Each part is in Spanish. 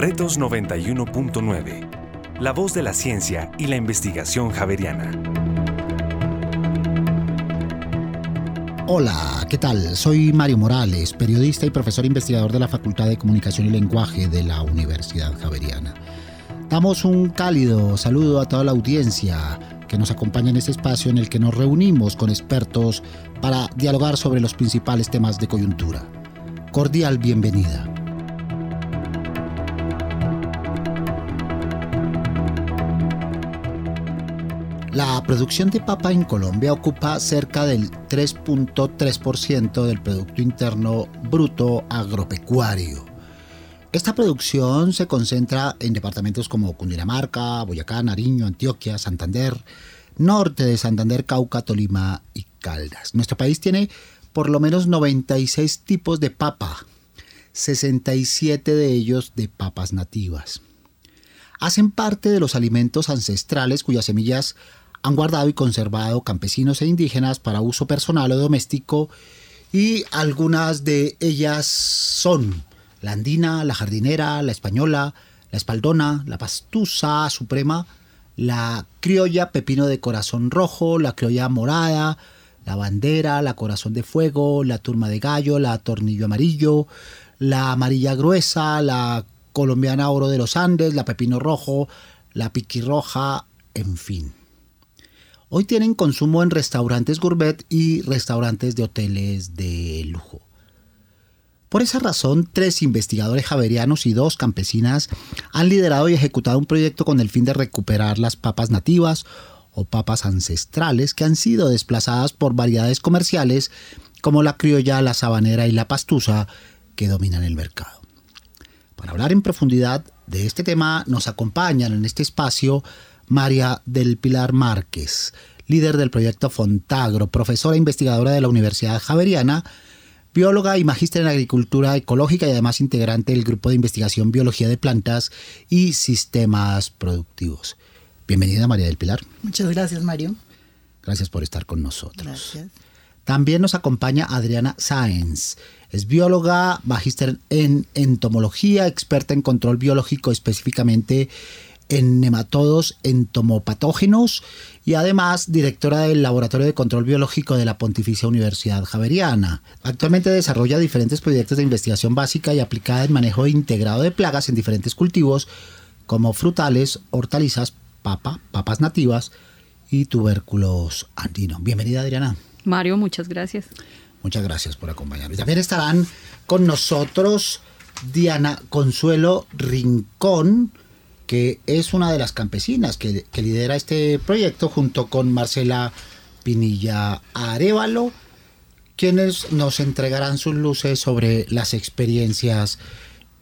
Retos 91.9. La voz de la ciencia y la investigación javeriana. Hola, ¿qué tal? Soy Mario Morales, periodista y profesor investigador de la Facultad de Comunicación y Lenguaje de la Universidad Javeriana. Damos un cálido saludo a toda la audiencia que nos acompaña en este espacio en el que nos reunimos con expertos para dialogar sobre los principales temas de coyuntura. Cordial bienvenida. La producción de papa en Colombia ocupa cerca del 3.3% del Producto Interno Bruto Agropecuario. Esta producción se concentra en departamentos como Cundinamarca, Boyacá, Nariño, Antioquia, Santander, norte de Santander, Cauca, Tolima y Caldas. Nuestro país tiene por lo menos 96 tipos de papa, 67 de ellos de papas nativas. Hacen parte de los alimentos ancestrales cuyas semillas han guardado y conservado campesinos e indígenas para uso personal o doméstico y algunas de ellas son la andina, la jardinera, la española, la espaldona, la pastusa suprema, la criolla pepino de corazón rojo, la criolla morada, la bandera, la corazón de fuego, la turma de gallo, la tornillo amarillo, la amarilla gruesa, la colombiana oro de los Andes, la pepino rojo, la piquirroja, en fin. Hoy tienen consumo en restaurantes gourmet y restaurantes de hoteles de lujo. Por esa razón, tres investigadores javerianos y dos campesinas han liderado y ejecutado un proyecto con el fin de recuperar las papas nativas o papas ancestrales que han sido desplazadas por variedades comerciales como la criolla, la sabanera y la pastusa que dominan el mercado. Para hablar en profundidad de este tema nos acompañan en este espacio María del Pilar Márquez, líder del proyecto Fontagro, profesora e investigadora de la Universidad Javeriana, bióloga y magíster en agricultura ecológica y además integrante del grupo de investigación biología de plantas y sistemas productivos. Bienvenida María del Pilar. Muchas gracias Mario. Gracias por estar con nosotros. Gracias. También nos acompaña Adriana Sáenz. Es bióloga, magíster en entomología, experta en control biológico específicamente en nematodos entomopatógenos y además directora del Laboratorio de Control Biológico de la Pontificia Universidad Javeriana. Actualmente desarrolla diferentes proyectos de investigación básica y aplicada en manejo integrado de plagas en diferentes cultivos como frutales, hortalizas, papa, papas nativas y tubérculos andinos. Bienvenida Adriana. Mario, muchas gracias. Muchas gracias por acompañarnos. También estarán con nosotros Diana Consuelo Rincón, que es una de las campesinas que, lidera este proyecto junto con Marcela Pinilla Arevalo, quienes nos entregarán sus luces sobre las experiencias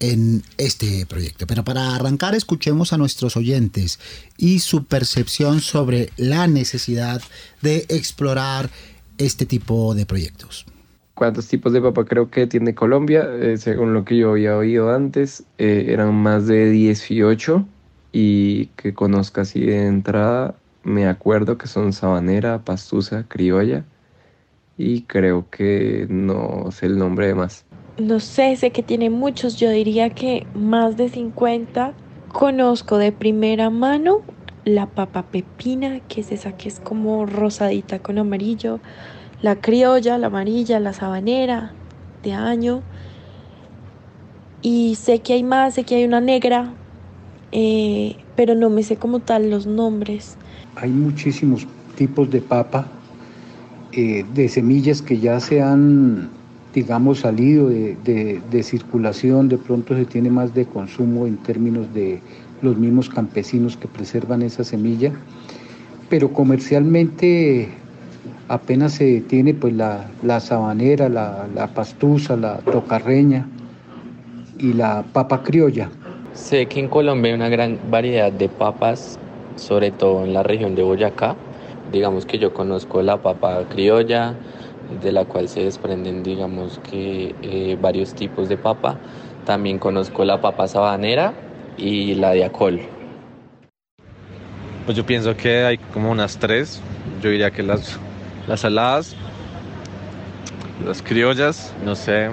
en este proyecto. Pero para arrancar, escuchemos a nuestros oyentes y su percepción sobre la necesidad de explorar este tipo de proyectos. ¿Cuántos tipos de papa creo que tiene Colombia? Eh, según lo que yo había oído antes, eh, eran más de 18 y que conozca así de entrada, me acuerdo que son sabanera, pastusa, criolla y creo que no sé el nombre de más. No sé, sé que tiene muchos, yo diría que más de 50. Conozco de primera mano la papa pepina, que es esa que es como rosadita con amarillo, la criolla, la amarilla, la sabanera de año. Y sé que hay más, sé que hay una negra, eh, pero no me sé como tal los nombres. Hay muchísimos tipos de papa, eh, de semillas que ya se han, digamos, salido de, de, circulación, de pronto se tiene más de consumo en términos de los mismos campesinos que preservan esa semilla, pero comercialmente apenas se tiene pues la, la sabanera, la, la pastusa, la tocarreña y la papa criolla. Sé que en Colombia hay una gran variedad de papas, sobre todo en la región de Boyacá. Digamos que yo conozco la papa criolla, de la cual se desprenden, digamos que eh, varios tipos de papa. También conozco la papa sabanera y la de acol. Pues yo pienso que hay como unas tres. Yo diría que las, las saladas, las criollas, no sé,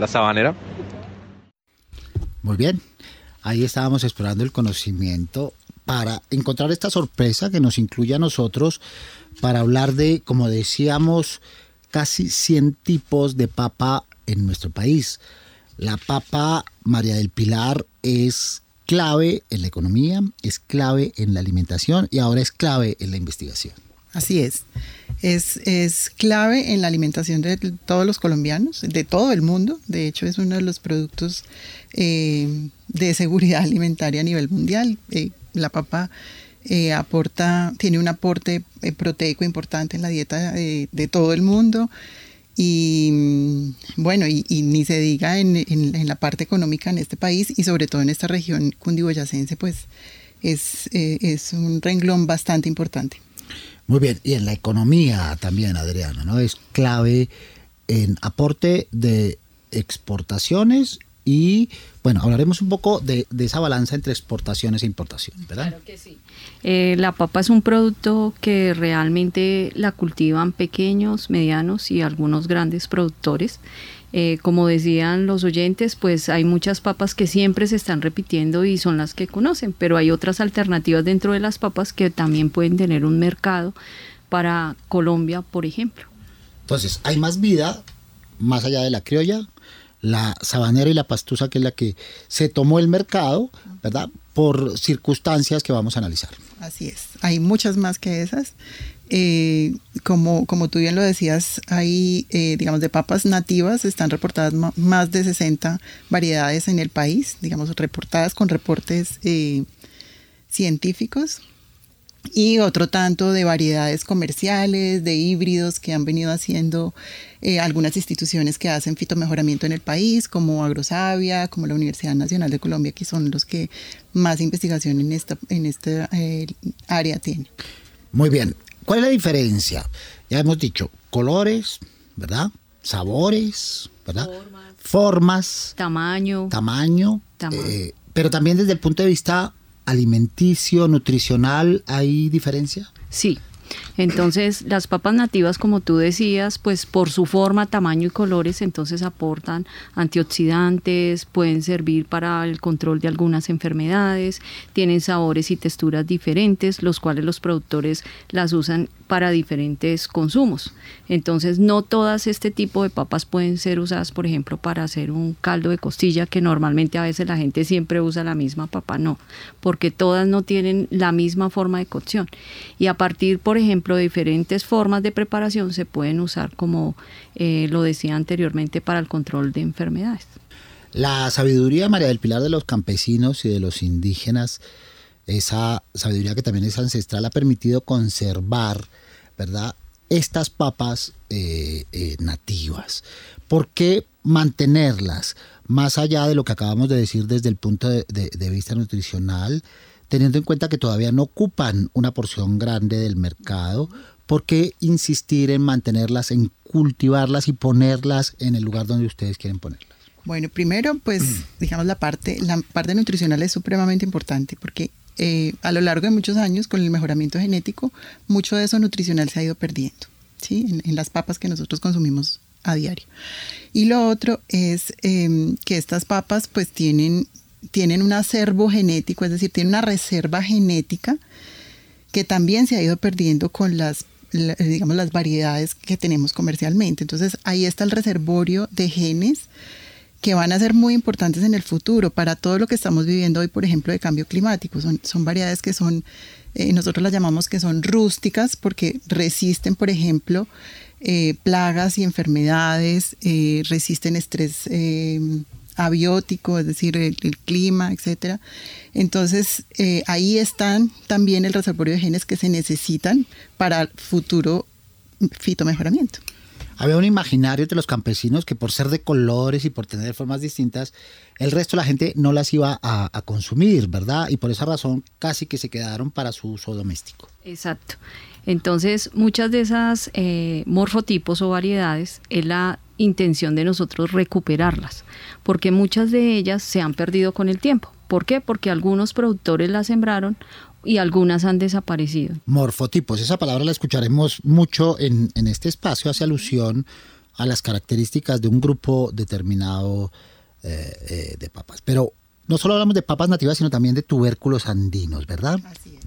la sabanera. Muy bien. Ahí estábamos explorando el conocimiento para encontrar esta sorpresa que nos incluye a nosotros para hablar de, como decíamos, casi 100 tipos de papa en nuestro país. La papa María del Pilar es clave en la economía, es clave en la alimentación y ahora es clave en la investigación. Así es. Es, es, clave en la alimentación de todos los colombianos, de todo el mundo. De hecho, es uno de los productos eh, de seguridad alimentaria a nivel mundial. Eh, la papa eh, aporta, tiene un aporte proteico importante en la dieta de todo el mundo. Y mm, bueno, y, ni se diga en, en, la parte económica en este país y sobre todo en esta región cundiboyacense, pues es, es un renglón bastante importante. Muy bien, y en la economía también, Adriana, ¿no? Es clave en aporte de exportaciones y bueno, hablaremos un poco de, esa balanza entre exportaciones e importaciones, ¿verdad? Claro que sí. Eh, la papa es un producto que realmente la cultivan pequeños, medianos y algunos grandes productores. Eh, como decían los oyentes, pues hay muchas papas que siempre se están repitiendo y son las que conocen, pero hay otras alternativas dentro de las papas que también pueden tener un mercado para Colombia, por ejemplo. Entonces, hay más vida más allá de la criolla, la sabanera y la pastusa, que es la que se tomó el mercado, ¿verdad? Por circunstancias que vamos a analizar. Así es. Hay muchas más que esas. Eh, como, como tú bien lo decías, hay, eh, digamos, de papas nativas, están reportadas más de 60 variedades en el país, digamos, reportadas con reportes eh, científicos y otro tanto de variedades comerciales, de híbridos que han venido haciendo eh, algunas instituciones que hacen fitomejoramiento en el país, como Agrosavia, como la Universidad Nacional de Colombia, que son los que más investigación en esta, en esta eh, área tienen. Muy bien. ¿Cuál es la diferencia? Ya hemos dicho colores, ¿verdad? Sabores, ¿verdad? Formas. Formas tamaño. Tamaño. Eh, pero también desde el punto de vista alimenticio, nutricional, ¿hay diferencia? Sí. Entonces, las papas nativas, como tú decías, pues por su forma, tamaño y colores, entonces aportan antioxidantes, pueden servir para el control de algunas enfermedades, tienen sabores y texturas diferentes, los cuales los productores las usan para diferentes consumos. Entonces, no todas este tipo de papas pueden ser usadas, por ejemplo, para hacer un caldo de costilla, que normalmente a veces la gente siempre usa la misma papa, no, porque todas no tienen la misma forma de cocción. Y a partir, por ejemplo, de diferentes formas de preparación, se pueden usar, como eh, lo decía anteriormente, para el control de enfermedades. La sabiduría, María del Pilar, de los campesinos y de los indígenas, esa sabiduría que también es ancestral, ha permitido conservar ¿verdad? Estas papas eh, eh, nativas. ¿Por qué mantenerlas más allá de lo que acabamos de decir desde el punto de, vista nutricional, teniendo en cuenta que todavía no ocupan una porción grande del mercado? ¿Por qué insistir en mantenerlas, en cultivarlas y ponerlas en el lugar donde ustedes quieren ponerlas? Bueno, primero, pues, digamos, la parte, la parte nutricional es supremamente importante porque eh, a lo largo de muchos años, con el mejoramiento genético, mucho de eso nutricional se ha ido perdiendo, ¿sí? En, las papas que nosotros consumimos a diario. Y lo otro es em, que estas papas pues tienen, tienen un acervo genético, es decir, tienen una reserva genética que también se ha ido perdiendo con las digamos las variedades que tenemos comercialmente. Entonces ahí está el reservorio de genes que van a ser muy importantes en el futuro para todo lo que estamos viviendo hoy, por ejemplo, de cambio climático. Son, son variedades que son, eh, nosotros las llamamos que son rústicas porque resisten, por ejemplo, eh, plagas y enfermedades, eh, resisten estrés abiótico, es decir, el, clima, etc. Entonces, ahí están también el reservorio de genes que se necesitan para futuro fitomejoramiento. Había un imaginario de los campesinos que por ser de colores y por tener formas distintas, el resto de la gente no las iba a, consumir, ¿verdad? Y por esa razón casi que se quedaron para su uso doméstico. Exacto. Entonces, muchas de esas eh, morfotipos o variedades es la intención de nosotros recuperarlas, porque muchas de ellas se han perdido con el tiempo. ¿Por qué? Porque algunos productores las sembraron y algunas han desaparecido. Morfotipos, esa palabra la escucharemos mucho en, este espacio, hace alusión a las características de un grupo determinado eh, eh, de papas. Pero no solo hablamos de papas nativas, sino también de tubérculos andinos, ¿verdad? Así es.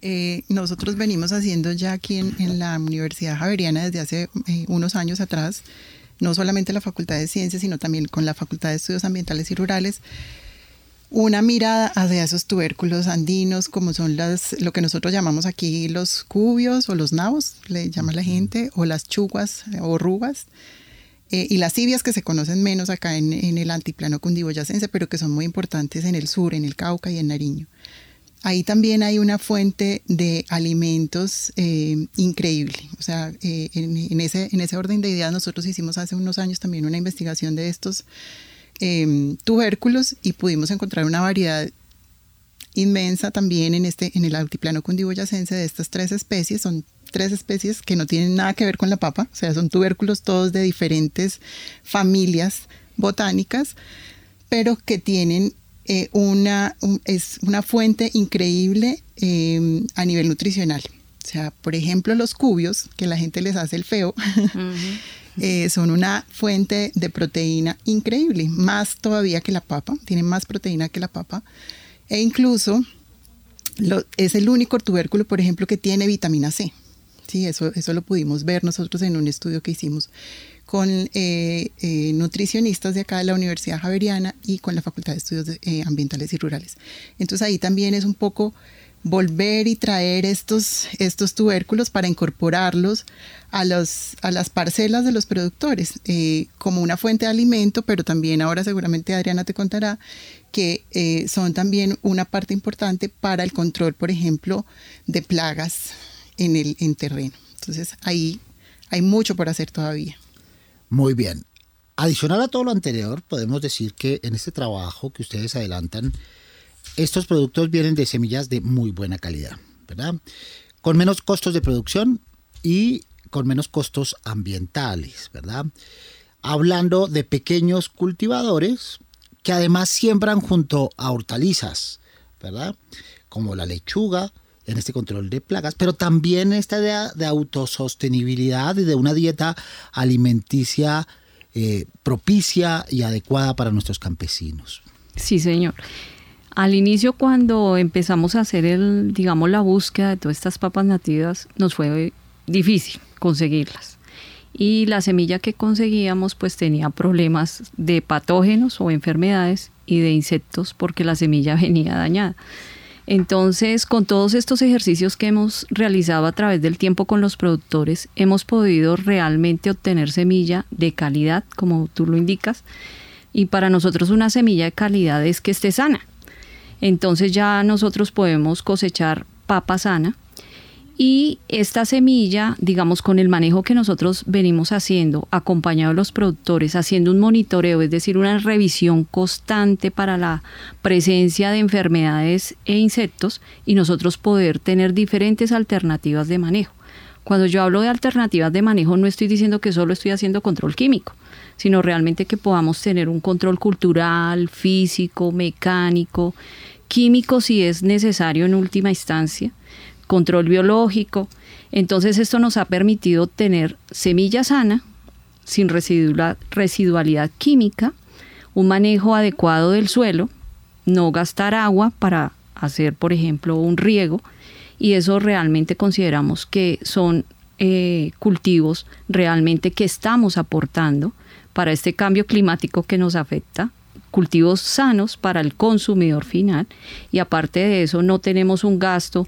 Eh, nosotros venimos haciendo ya aquí en, la Universidad Javeriana desde hace eh, unos años atrás, no solamente la Facultad de Ciencias, sino también con la Facultad de Estudios Ambientales y Rurales, una mirada hacia esos tubérculos andinos, como son las, lo que nosotros llamamos aquí los cubios o los nabos, le llama la gente, o las chuguas o rugas, eh, y las civias que se conocen menos acá en, el altiplano cundiboyacense, pero que son muy importantes en el sur, en el Cauca y en Nariño. Ahí también hay una fuente de alimentos eh, increíble. O sea, eh, en, ese, en ese orden de ideas nosotros hicimos hace unos años también una investigación de estos Em, tubérculos y pudimos encontrar una variedad inmensa también en, este, en el altiplano cundiboyacense de estas tres especies. Son tres especies que no tienen nada que ver con la papa, o sea, son tubérculos todos de diferentes familias botánicas, pero que tienen eh, una, es una fuente increíble em, a nivel nutricional. O sea, por ejemplo, los cubios, que la gente les hace el feo, Eh, son una fuente de proteína increíble, más todavía que la papa, tienen más proteína que la papa, e incluso es el único tubérculo, por ejemplo, que tiene vitamina C. Sí, eso, eso lo pudimos ver nosotros en un estudio que hicimos con eh, eh, nutricionistas de acá de la Universidad Javeriana y con la Facultad de Estudios Ambientales y Rurales. Entonces ahí también es un poco volver y traer estos, estos tubérculos para incorporarlos a, los, a las parcelas de los productores eh, como una fuente de alimento, pero también ahora seguramente Adriana te contará que eh, son también una parte importante para el control, por ejemplo, de plagas en el en terreno. Entonces ahí hay mucho por hacer todavía. Muy bien. Adicional a todo lo anterior, podemos decir que en este trabajo que ustedes adelantan, estos productos vienen de semillas de muy buena calidad, ¿verdad? Con menos costos de producción y con menos costos ambientales, ¿verdad? Hablando de pequeños cultivadores que además siembran junto a hortalizas, ¿verdad? Como la lechuga, en este control de plagas, pero también esta idea de autosostenibilidad y de una dieta alimenticia eh, propicia y adecuada para nuestros campesinos. Sí, señor. Al inicio cuando empezamos a hacer el, digamos, la búsqueda de todas estas papas nativas, nos fue difícil conseguirlas. Y la semilla que conseguíamos pues tenía problemas de patógenos o enfermedades y de insectos porque la semilla venía dañada. Entonces, con todos estos ejercicios que hemos realizado a través del tiempo con los productores, hemos podido realmente obtener semilla de calidad, como tú lo indicas. Y para nosotros una semilla de calidad es que esté sana, entonces ya nosotros podemos cosechar papa sana y esta semilla, digamos, con el manejo que nosotros venimos haciendo, acompañado de los productores, haciendo un monitoreo, es decir, una revisión constante para la presencia de enfermedades e insectos y nosotros poder tener diferentes alternativas de manejo. Cuando yo hablo de alternativas de manejo, no estoy diciendo que solo estoy haciendo control químico, sino realmente que podamos tener un control cultural, físico, mecánico, químico si es necesario en última instancia, control biológico. Entonces esto nos ha permitido tener semilla sana, sin residualidad química, un manejo adecuado del suelo, no gastar agua para hacer, por ejemplo, un riego, y eso realmente consideramos que son eh, cultivos realmente que estamos aportando para este cambio climático que nos afecta cultivos sanos para el consumidor final y aparte de eso no tenemos un gasto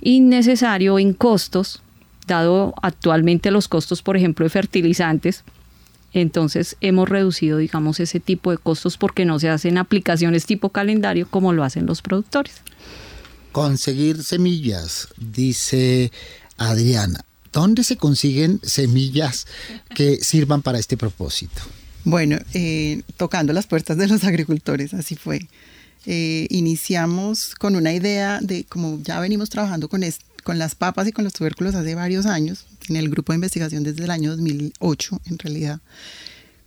innecesario en costos, dado actualmente los costos, por ejemplo, de fertilizantes. Entonces hemos reducido, digamos, ese tipo de costos porque no se hacen aplicaciones tipo calendario como lo hacen los productores. Conseguir semillas, dice Adriana. ¿Dónde se consiguen semillas que sirvan para este propósito? Bueno, eh, tocando las puertas de los agricultores, así fue. Eh, iniciamos con una idea de, como ya venimos trabajando con, con las papas y con los tubérculos hace varios años, en el grupo de investigación desde el año 2008 en realidad,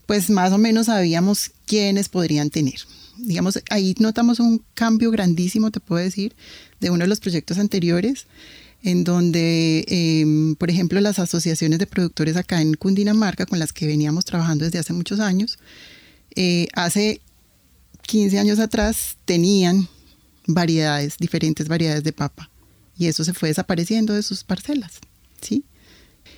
pues más o menos sabíamos quiénes podrían tener. Digamos, ahí notamos un cambio grandísimo, te puedo decir, de uno de los proyectos anteriores en donde, em, por ejemplo, las asociaciones de productores acá en Cundinamarca, con las que veníamos trabajando desde hace muchos años, eh, hace 15 años atrás tenían variedades, diferentes variedades de papa. Y eso se fue desapareciendo de sus parcelas, ¿sí?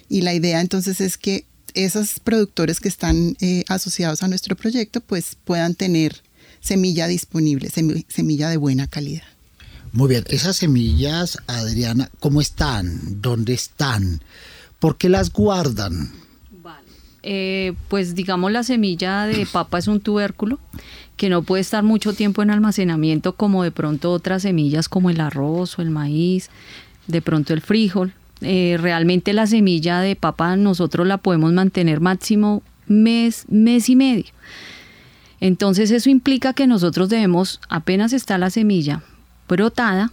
Y la idea entonces es que esos productores que están eh, asociados a nuestro proyecto pues puedan tener semilla disponible, semilla de buena calidad. Muy bien, esas semillas, Adriana, ¿cómo están? ¿Dónde están? ¿Por qué las guardan? Eh, pues digamos la semilla de papa es un tubérculo que no puede estar mucho tiempo en almacenamiento como de pronto otras semillas como el arroz o el maíz, de pronto el frijol. Eh, realmente la semilla de papa nosotros la podemos mantener máximo mes, mes y medio. Entonces eso implica que nosotros debemos, apenas está la semilla brotada,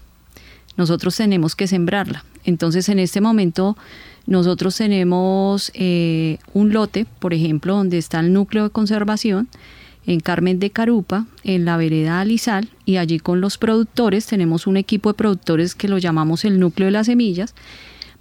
nosotros tenemos que sembrarla. Entonces en este momento nosotros tenemos eh, un lote, por ejemplo, donde está el núcleo de conservación en Carmen de Carupa, en la vereda Alizal, y allí con los productores tenemos un equipo de productores que lo llamamos el núcleo de las semillas.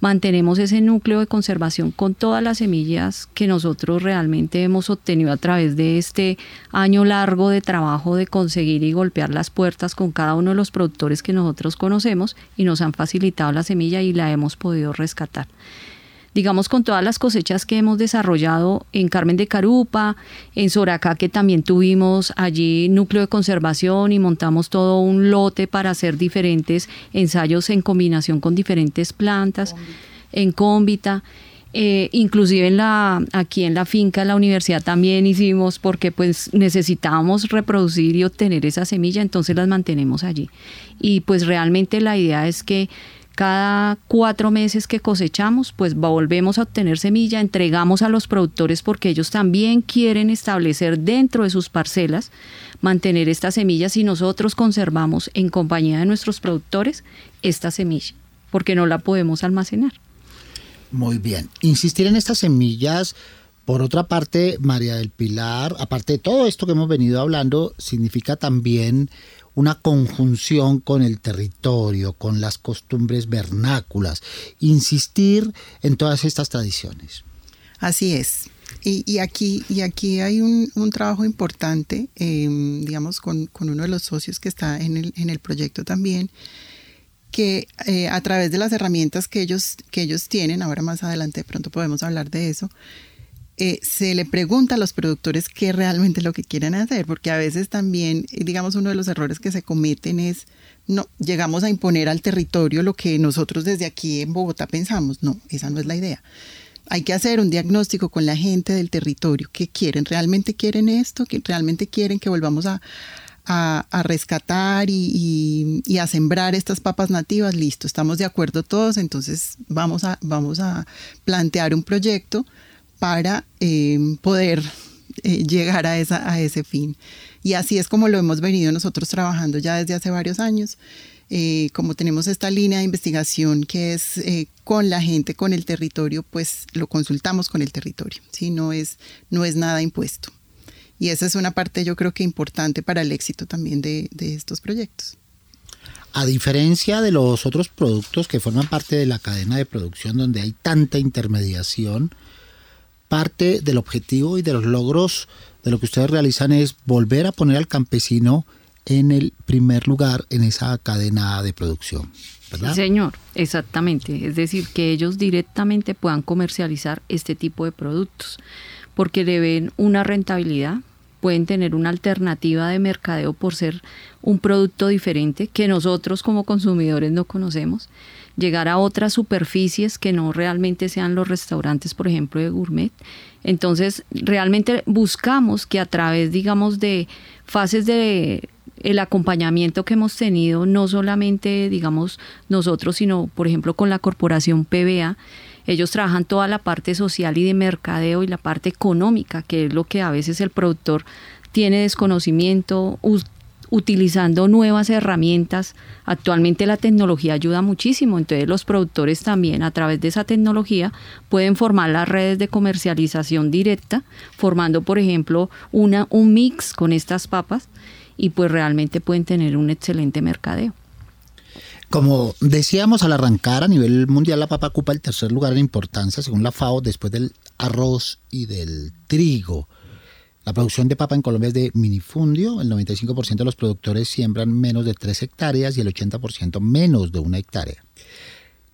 Mantenemos ese núcleo de conservación con todas las semillas que nosotros realmente hemos obtenido a través de este año largo de trabajo de conseguir y golpear las puertas con cada uno de los productores que nosotros conocemos y nos han facilitado la semilla y la hemos podido rescatar digamos, con todas las cosechas que hemos desarrollado en Carmen de Carupa, en Soracá, que también tuvimos allí núcleo de conservación y montamos todo un lote para hacer diferentes ensayos en combinación con diferentes plantas, en cómbita. Eh, inclusive en la, aquí en la finca, en la universidad también hicimos porque pues necesitábamos reproducir y obtener esa semilla, entonces las mantenemos allí. Y pues realmente la idea es que cada cuatro meses que cosechamos, pues volvemos a obtener semilla, entregamos a los productores porque ellos también quieren establecer dentro de sus parcelas, mantener estas semillas y nosotros conservamos en compañía de nuestros productores esta semilla, porque no la podemos almacenar. Muy bien. Insistir en estas semillas, por otra parte, María del Pilar, aparte de todo esto que hemos venido hablando, significa también una conjunción con el territorio, con las costumbres vernáculas, insistir en todas estas tradiciones. Así es. Y, aquí, y aquí hay un, trabajo importante, em, digamos, con, uno de los socios que está en el, en el proyecto también, que eh, a través de las herramientas que ellos, que ellos tienen, ahora más adelante de pronto podemos hablar de eso, eh, se le pregunta a los productores qué realmente lo que quieren hacer, porque a veces también, eh, digamos, uno de los errores que se cometen es, no, llegamos a imponer al territorio lo que nosotros desde aquí en Bogotá pensamos. No, esa no es la idea. Hay que hacer un diagnóstico con la gente del territorio. ¿Qué quieren? ¿Realmente quieren esto? ¿Que ¿Realmente quieren que volvamos a, rescatar y, a sembrar estas papas nativas? Listo, estamos de acuerdo todos, entonces vamos a, vamos a plantear un proyecto para em, poder eh, llegar a, esa, a ese fin. Y así es como lo hemos venido nosotros trabajando ya desde hace varios años. Eh, como tenemos esta línea de investigación que es eh, con la gente, con el territorio, pues lo consultamos con el territorio, ¿sí? no, es, no es nada impuesto. Y esa es una parte yo creo que importante para el éxito también de, de estos proyectos. A diferencia de los otros productos que forman parte de la cadena de producción donde hay tanta intermediación, parte del objetivo y de los logros de lo que ustedes realizan es volver a poner al campesino en el primer lugar en esa cadena de producción. ¿verdad? señor, exactamente. Es decir, que ellos directamente puedan comercializar este tipo de productos, porque le ven una rentabilidad, pueden tener una alternativa de mercadeo por ser un producto diferente que nosotros como consumidores no conocemos llegar a otras superficies que no realmente sean los restaurantes, por ejemplo, de gourmet. Entonces, realmente buscamos que a través, digamos, de fases de el acompañamiento que hemos tenido, no solamente, digamos, nosotros, sino, por ejemplo, con la corporación PBA, ellos trabajan toda la parte social y de mercadeo y la parte económica, que es lo que a veces el productor tiene desconocimiento, utilizando nuevas herramientas. Actualmente la tecnología ayuda muchísimo, entonces los productores también a través de esa tecnología pueden formar las redes de comercialización directa, formando por ejemplo una, un mix con estas papas y pues realmente pueden tener un excelente mercadeo. Como decíamos al arrancar, a nivel mundial la papa ocupa el tercer lugar en importancia según la FAO después del arroz y del trigo. La producción de papa en Colombia es de minifundio. El 95% de los productores siembran menos de 3 hectáreas y el 80% menos de una hectárea.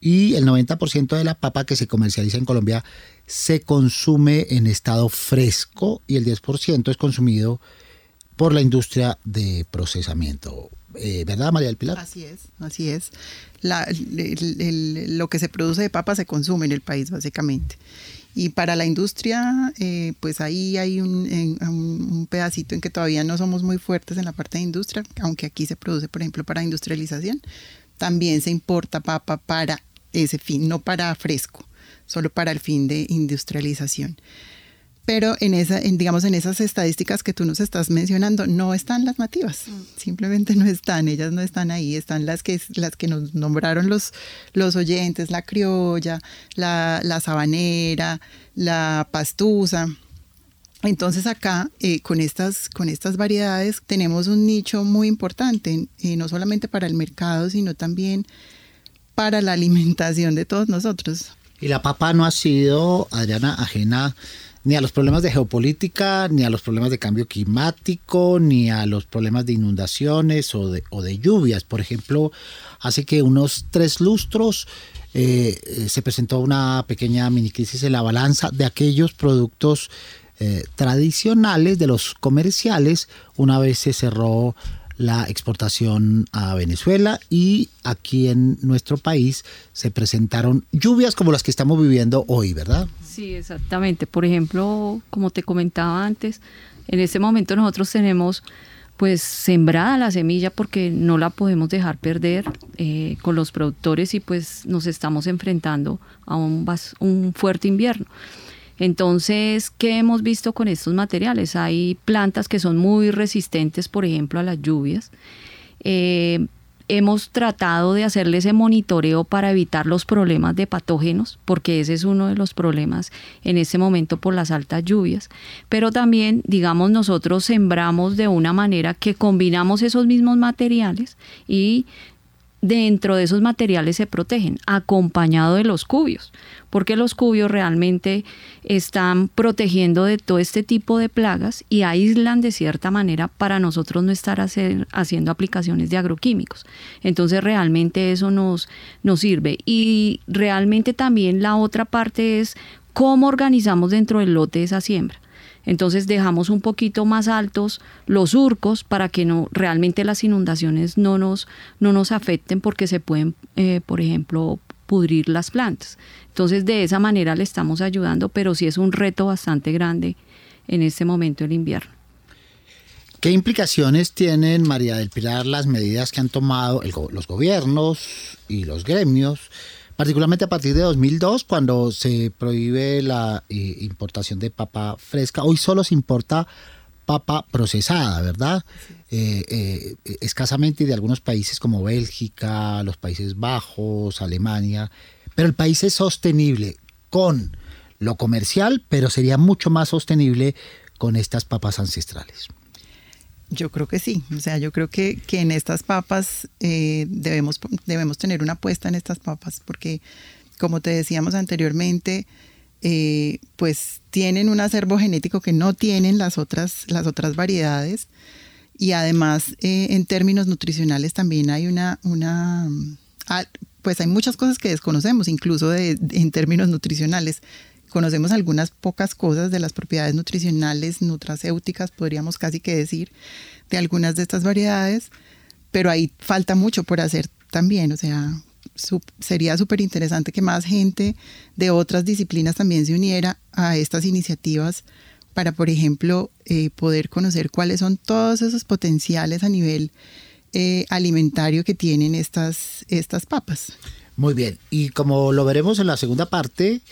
Y el 90% de la papa que se comercializa en Colombia se consume en estado fresco y el 10% es consumido por la industria de procesamiento. Eh, ¿Verdad, María del Pilar? Así es, así es. lo que se produce de papa se consume en el país, básicamente. Y para la industria, eh, pues ahí hay un, un, pedacito en que todavía no somos muy fuertes en la parte de industria, aunque aquí se produce, por ejemplo, para industrialización. También se importa papa para ese fin, no para fresco, solo para el fin de industrialización pero en esa, en, digamos, en esas estadísticas que tú nos estás mencionando, no están las nativas, mm. simplemente no están, ellas no están ahí, están las que, las que nos nombraron los, los oyentes, la criolla, la, la sabanera, la pastusa. Entonces acá, eh, con, estas, con estas variedades, tenemos un nicho muy importante, eh, no solamente para el mercado, sino también para la alimentación de todos nosotros. Y la papa no ha sido, Adriana, ajena ni a los problemas de geopolítica, ni a los problemas de cambio climático, ni a los problemas de inundaciones o de, o de lluvias. Por ejemplo, hace que unos tres lustros eh, eh, se presentó una pequeña mini crisis en la balanza de aquellos productos eh, tradicionales, de los comerciales, una vez se cerró la exportación a Venezuela y aquí en nuestro país se presentaron lluvias como las que estamos viviendo hoy, ¿verdad? Sí, exactamente. Por ejemplo, como te comentaba antes, en este momento nosotros tenemos pues sembrada la semilla porque no la podemos dejar perder eh, con los productores y pues nos estamos enfrentando a un, un fuerte invierno. Entonces, ¿qué hemos visto con estos materiales? Hay plantas que son muy resistentes, por ejemplo, a las lluvias. Eh, hemos tratado de hacerle ese monitoreo para evitar los problemas de patógenos, porque ese es uno de los problemas en este momento por las altas lluvias. Pero también, digamos, nosotros sembramos de una manera que combinamos esos mismos materiales y dentro de esos materiales se protegen, acompañado de los cubios, porque los cubios realmente están protegiendo de todo este tipo de plagas y aíslan de cierta manera para nosotros no estar haciendo aplicaciones de agroquímicos. Entonces realmente eso nos, nos sirve. Y realmente también la otra parte es cómo organizamos dentro del lote esa siembra. Entonces dejamos un poquito más altos los surcos para que no realmente las inundaciones no nos, no nos afecten porque se pueden, eh, por ejemplo, pudrir las plantas. Entonces de esa manera le estamos ayudando, pero sí es un reto bastante grande en este momento del invierno. ¿Qué implicaciones tienen, María del Pilar, las medidas que han tomado los gobiernos y los gremios particularmente a partir de 2002, cuando se prohíbe la eh, importación de papa fresca. Hoy solo se importa papa procesada, ¿verdad? Eh, eh, escasamente de algunos países como Bélgica, los Países Bajos, Alemania, pero el país es sostenible con lo comercial, pero sería mucho más sostenible con estas papas ancestrales. Yo creo que sí, o sea, yo creo que, que en estas papas eh, debemos, debemos tener una apuesta en estas papas, porque como te decíamos anteriormente, eh, pues tienen un acervo genético que no tienen las otras, las otras variedades. Y además eh, en términos nutricionales también hay una, una ah, pues hay muchas cosas que desconocemos, incluso de, en términos nutricionales conocemos algunas pocas cosas de las propiedades nutricionales, nutracéuticas, podríamos casi que decir, de algunas de estas variedades, pero ahí falta mucho por hacer también, o sea, sería súper interesante que más gente de otras disciplinas también se uniera a estas iniciativas para, por ejemplo, eh, poder conocer cuáles son todos esos potenciales a nivel eh, alimentario que tienen estas, estas papas. Muy bien, y como lo veremos en la segunda parte,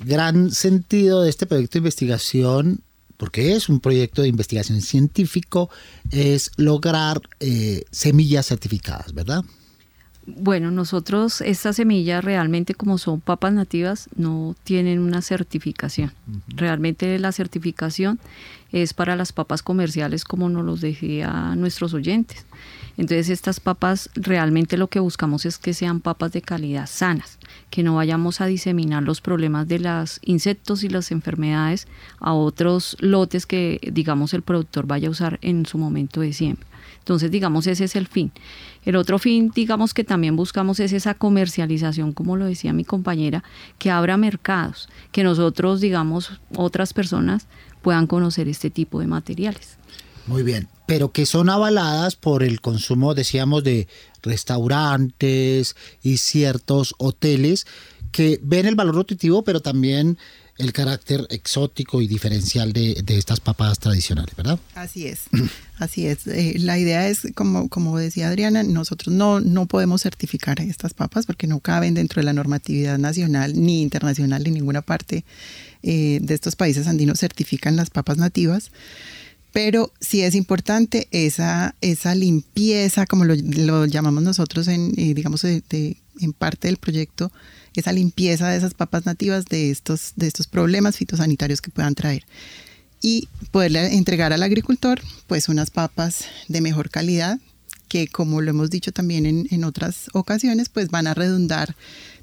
gran sentido de este proyecto de investigación, porque es un proyecto de investigación científico, es lograr eh, semillas certificadas, ¿verdad? Bueno, nosotros estas semillas realmente como son papas nativas no tienen una certificación. Realmente la certificación es para las papas comerciales como nos lo decía nuestros oyentes. Entonces estas papas realmente lo que buscamos es que sean papas de calidad sanas, que no vayamos a diseminar los problemas de los insectos y las enfermedades a otros lotes que digamos el productor vaya a usar en su momento de siembra. Entonces, digamos, ese es el fin. El otro fin, digamos, que también buscamos es esa comercialización, como lo decía mi compañera, que abra mercados, que nosotros, digamos, otras personas puedan conocer este tipo de materiales. Muy bien, pero que son avaladas por el consumo, decíamos, de restaurantes y ciertos hoteles que ven el valor nutritivo, pero también el carácter exótico y diferencial de, estas papas tradicionales, ¿verdad? Así es, así es. Eh, la idea es, como, como decía Adriana, nosotros no, no podemos certificar estas papas porque no caben dentro de la normatividad nacional ni internacional en ninguna parte eh, de estos países andinos certifican las papas nativas. Pero sí es importante esa, esa limpieza, como lo, lo llamamos nosotros en, eh, digamos, de, en parte del proyecto, esa limpieza de esas papas nativas de estos, de estos problemas fitosanitarios que puedan traer. Y poderle entregar al agricultor pues unas papas de mejor calidad que como lo hemos dicho también en, en otras ocasiones pues van a redundar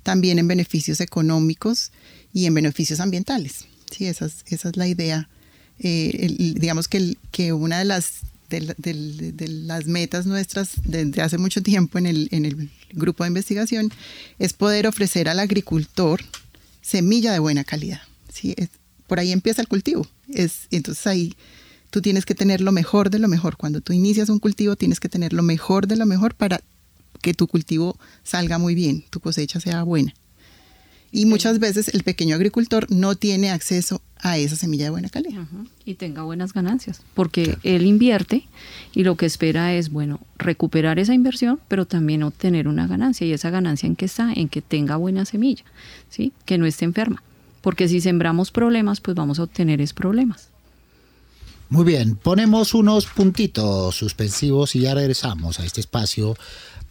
también en beneficios económicos y en beneficios ambientales. Sí, esa es, esa es la idea. Eh, digamos que, que una de las de, las metas nuestras desde hace mucho tiempo en el, en el grupo de investigación es poder ofrecer al agricultor semilla de buena calidad. ¿sí? por ahí empieza el cultivo. Es, entonces ahí tú tienes que tener lo mejor de lo mejor. Cuando tú inicias un cultivo tienes que tener lo mejor de lo mejor para que tu cultivo salga muy bien, tu cosecha sea buena. Y muchas veces el pequeño agricultor no tiene acceso a esa semilla de buena calidad. Y tenga buenas ganancias, porque él invierte y lo que espera es, bueno, recuperar esa inversión, pero también obtener una ganancia. ¿Y esa ganancia en qué está? En que tenga buena semilla, ¿sí? Que no esté enferma. Porque si sembramos problemas, pues vamos a obtener esos problemas. Muy bien, ponemos unos puntitos suspensivos y ya regresamos a este espacio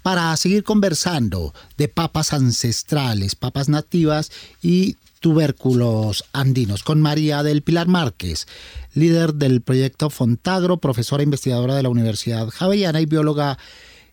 para seguir conversando de papas ancestrales, papas nativas y tubérculos andinos. Con María del Pilar Márquez, líder del proyecto Fontagro, profesora investigadora de la Universidad Javeriana y bióloga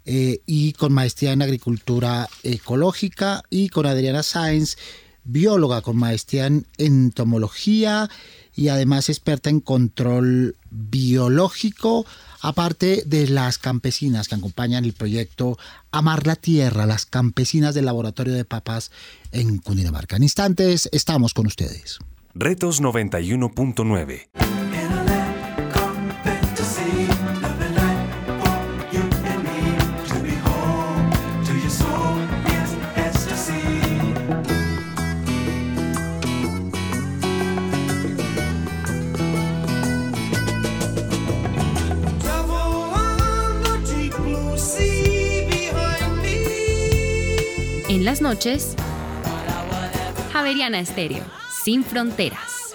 eh, y con maestría en agricultura ecológica y con Adriana Sáenz, bióloga con maestría en entomología y además experta en control biológico, aparte de las campesinas que acompañan el proyecto Amar la Tierra, las campesinas del Laboratorio de Papas en Cundinamarca. En instantes estamos con ustedes. Retos 91.9 En las noches, Javeriana Estéreo, sin fronteras.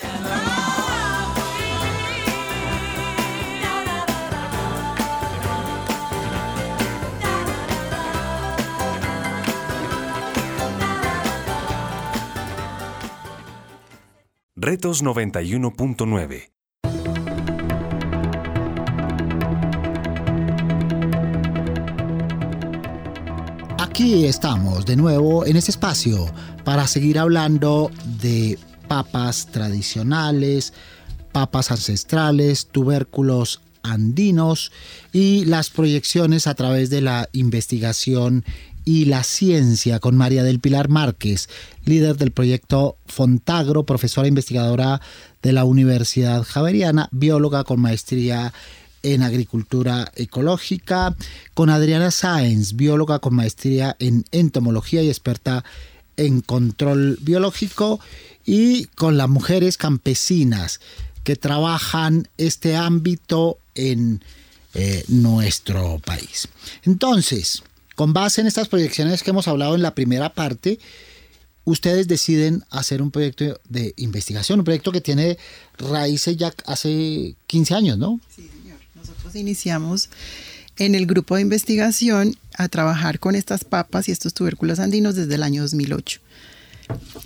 Retos 91.9 Aquí estamos de nuevo en este espacio para seguir hablando de papas tradicionales, papas ancestrales, tubérculos andinos y las proyecciones a través de la investigación y la ciencia con María del Pilar Márquez, líder del proyecto Fontagro, profesora investigadora de la Universidad Javeriana, bióloga con maestría en agricultura ecológica, con Adriana Sáenz, bióloga con maestría en entomología y experta en control biológico, y con las mujeres campesinas que trabajan este ámbito en eh, nuestro país. Entonces, con base en estas proyecciones que hemos hablado en la primera parte, ustedes deciden hacer un proyecto de investigación, un proyecto que tiene raíces ya hace 15 años, ¿no? Sí iniciamos en el grupo de investigación a trabajar con estas papas y estos tubérculos andinos desde el año 2008.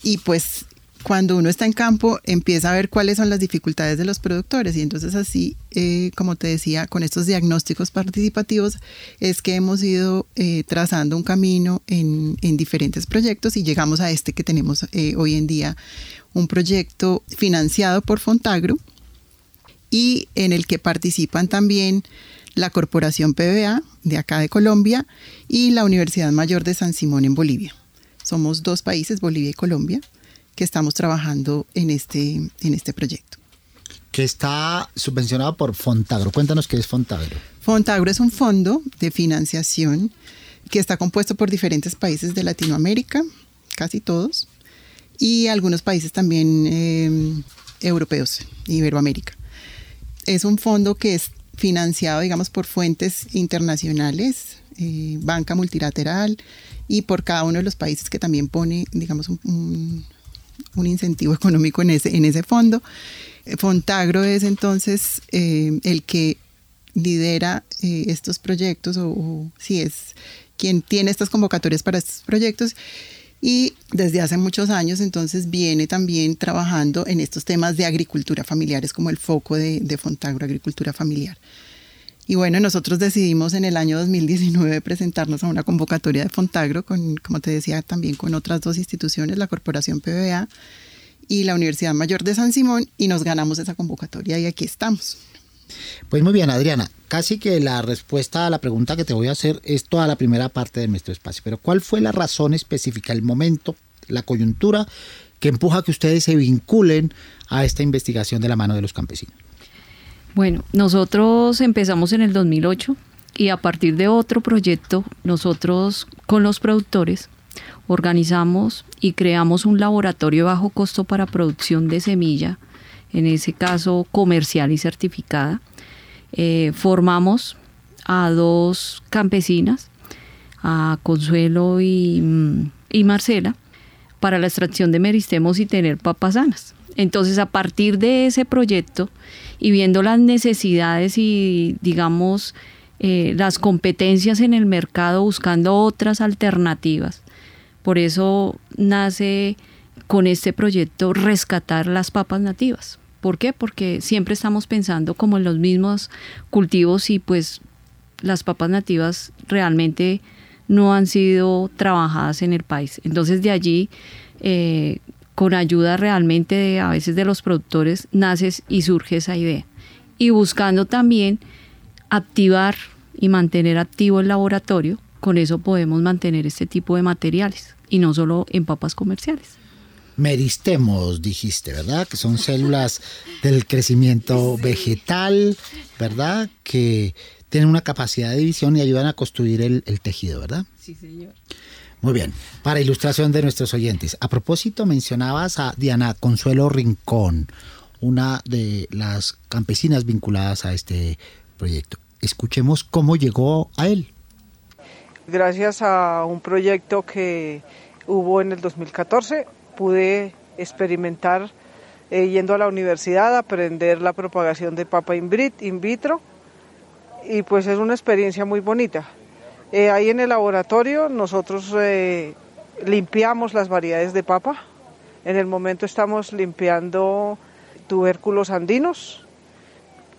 Y pues cuando uno está en campo empieza a ver cuáles son las dificultades de los productores y entonces así, eh, como te decía, con estos diagnósticos participativos es que hemos ido eh, trazando un camino en, diferentes proyectos y llegamos a este que tenemos eh, hoy en día, un proyecto financiado por Fontagro y en el que participan también la Corporación PBA de acá de Colombia y la Universidad Mayor de San Simón en Bolivia. Somos dos países, Bolivia y Colombia que estamos trabajando en este, en este proyecto. Que está subvencionado por Fontagro. Cuéntanos qué es Fontagro. Fontagro es un fondo de financiación que está compuesto por diferentes países de Latinoamérica, casi todos, y algunos países también eh, europeos, Iberoamérica. Es un fondo que es financiado, digamos, por fuentes internacionales, eh, banca multilateral, y por cada uno de los países que también pone, digamos, un, un incentivo económico en ese, en ese fondo. Fontagro es entonces eh, el que lidera eh, estos proyectos o, si es quien tiene estas convocatorias para estos proyectos y desde hace muchos años entonces viene también trabajando en estos temas de agricultura familiar, es como el foco de, de Fontagro, agricultura familiar. Y bueno, nosotros decidimos en el año 2019 presentarnos a una convocatoria de Fontagro, con, como te decía, también con otras dos instituciones, la Corporación PBA y la Universidad Mayor de San Simón, y nos ganamos esa convocatoria y aquí estamos. Pues muy bien, Adriana. Casi que la respuesta a la pregunta que te voy a hacer es toda la primera parte de nuestro espacio. Pero ¿cuál fue la razón específica, el momento, la coyuntura que empuja a que ustedes se vinculen a esta investigación de la mano de los campesinos? Bueno, nosotros empezamos en el 2008 y a partir de otro proyecto, nosotros con los productores organizamos y creamos un laboratorio bajo costo para producción de semilla, en ese caso comercial y certificada. Eh, formamos a dos campesinas, a Consuelo y, mm, y Marcela, para la extracción de meristemos y tener papas sanas. Entonces, a partir de ese proyecto y viendo las necesidades y, digamos, eh, las competencias en el mercado, buscando otras alternativas, por eso nace con este proyecto rescatar las papas nativas. ¿Por qué? Porque siempre estamos pensando como en los mismos cultivos y pues las papas nativas realmente no han sido trabajadas en el país. Entonces de allí eh, con ayuda realmente a veces de los productores, naces y surge esa idea. Y buscando también activar y mantener activo el laboratorio, con eso podemos mantener este tipo de materiales y no solo en papas comerciales. Meristemos, dijiste, ¿verdad? Que son células del crecimiento vegetal, ¿verdad? Que tienen una capacidad de división y ayudan a construir el, el tejido, ¿verdad? Sí, señor. Muy bien, para ilustración de nuestros oyentes. A propósito, mencionabas a Diana Consuelo Rincón, una de las campesinas vinculadas a este proyecto. Escuchemos cómo llegó a él. Gracias a un proyecto que hubo en el 2014, pude experimentar eh, yendo a la universidad, aprender la propagación de papa in vitro y pues es una experiencia muy bonita. Eh, ahí en el laboratorio nosotros eh, limpiamos las variedades de papa. En el momento estamos limpiando tubérculos andinos.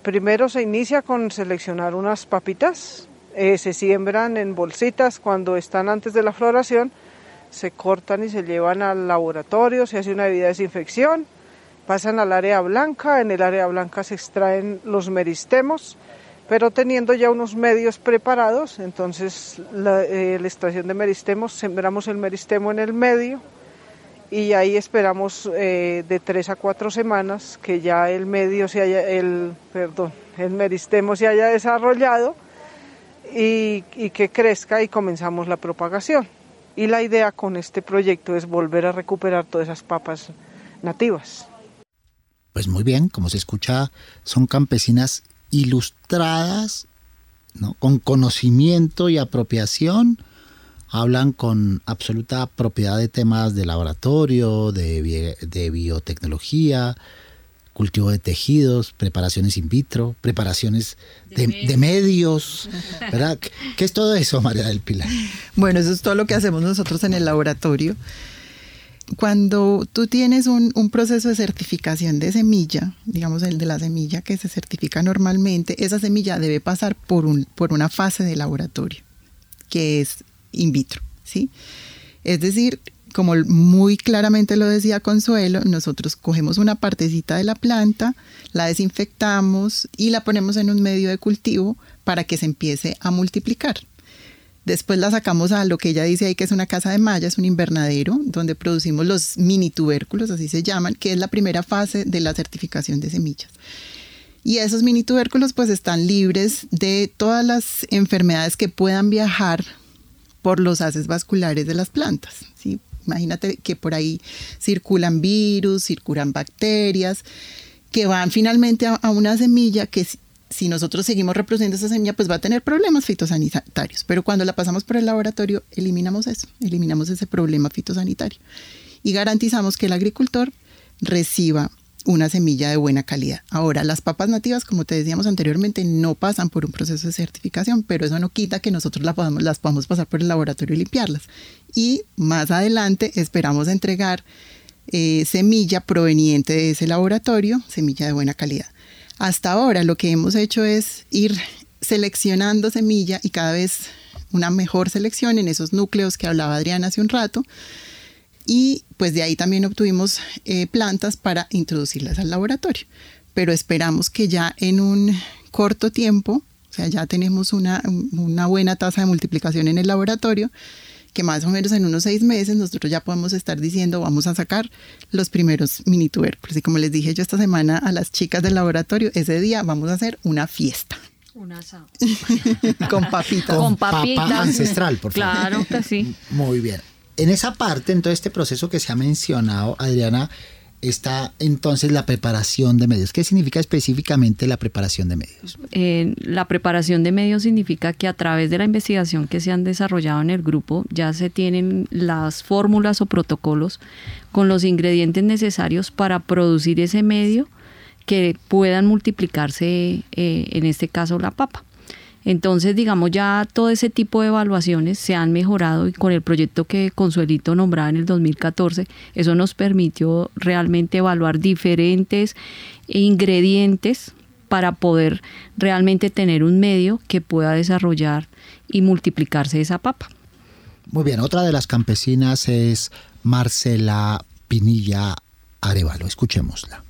Primero se inicia con seleccionar unas papitas. Eh, se siembran en bolsitas cuando están antes de la floración. Se cortan y se llevan al laboratorio. Se hace una debida desinfección. Pasan al área blanca. En el área blanca se extraen los meristemos pero teniendo ya unos medios preparados, entonces la, eh, extracción de meristemos, sembramos el meristemo en el medio y ahí esperamos eh, de tres a cuatro semanas que ya el medio se haya, el, perdón, el meristemo se haya desarrollado y, y que crezca y comenzamos la propagación. Y la idea con este proyecto es volver a recuperar todas esas papas nativas. Pues muy bien, como se escucha, son campesinas ilustradas, ¿no? con conocimiento y apropiación, hablan con absoluta propiedad de temas de laboratorio, de, de biotecnología, cultivo de tejidos, preparaciones in vitro, preparaciones de, de, medios, ¿verdad? ¿Qué es todo eso, María del Pilar? Bueno, eso es todo lo que hacemos nosotros en el laboratorio. cuando tú tienes un, proceso de certificación de semilla, digamos el de la semilla que se certifica normalmente, esa semilla debe pasar por, un, por una fase de laboratorio, que es in vitro, ¿sí? Es decir, como muy claramente lo decía Consuelo, nosotros cogemos una partecita de la planta, la desinfectamos y la ponemos en un medio de cultivo para que se empiece a multiplicar. Después la sacamos a lo que ella dice ahí que es una casa de malla, es un invernadero donde producimos los mini tubérculos, así se llaman, que es la primera fase de la certificación de semillas. Y esos mini tubérculos pues están libres de todas las enfermedades que puedan viajar por los haces vasculares de las plantas. ¿sí? Imagínate que por ahí circulan virus, circulan bacterias, que van finalmente a, una semilla que si nosotros seguimos reproduciendo esa semilla, pues va a tener problemas fitosanitarios. Pero cuando la pasamos por el laboratorio, eliminamos eso, eliminamos ese problema fitosanitario y garantizamos que el agricultor reciba una semilla de buena calidad. Ahora, las papas nativas, como te decíamos anteriormente, no pasan por un proceso de certificación, pero eso no quita que nosotros las podamos, pasar por el laboratorio y limpiarlas. Y más adelante esperamos entregar eh, semilla proveniente de ese laboratorio, semilla de buena calidad. Hasta ahora lo que hemos hecho es ir seleccionando semilla y cada vez una mejor selección en esos núcleos que hablaba Adriana hace un rato. Y pues de ahí también obtuvimos eh, plantas para introducirlas al laboratorio. Pero esperamos que ya en un corto tiempo, o sea, ya tenemos una, una buena tasa de multiplicación en el laboratorio, que más o menos en unos seis meses nosotros ya podemos estar diciendo vamos a sacar los primeros mini tubérculos. Y como les dije yo esta semana a las chicas del laboratorio, ese día vamos a hacer una fiesta. Un asado. Con papitas. Con, papa ancestral, por favor. Claro que sí. Muy bien. En esa parte, en todo este proceso que se ha mencionado, Adriana, está entonces la preparación de medios. ¿Qué significa específicamente la preparación de medios? Eh, la preparación de medios significa que a través de la investigación que se han desarrollado en el grupo ya se tienen las fórmulas o protocolos con los ingredientes necesarios para producir ese medio que puedan multiplicarse, eh, en este caso la papa. Entonces, digamos, ya todo ese tipo de evaluaciones se han mejorado y con el proyecto que Consuelito nombraba en el 2014, eso nos permitió realmente evaluar diferentes ingredientes para poder realmente tener un medio que pueda desarrollar y multiplicarse esa papa. Muy bien, otra de las campesinas es Marcela Pinilla Arevalo. Escuchémosla.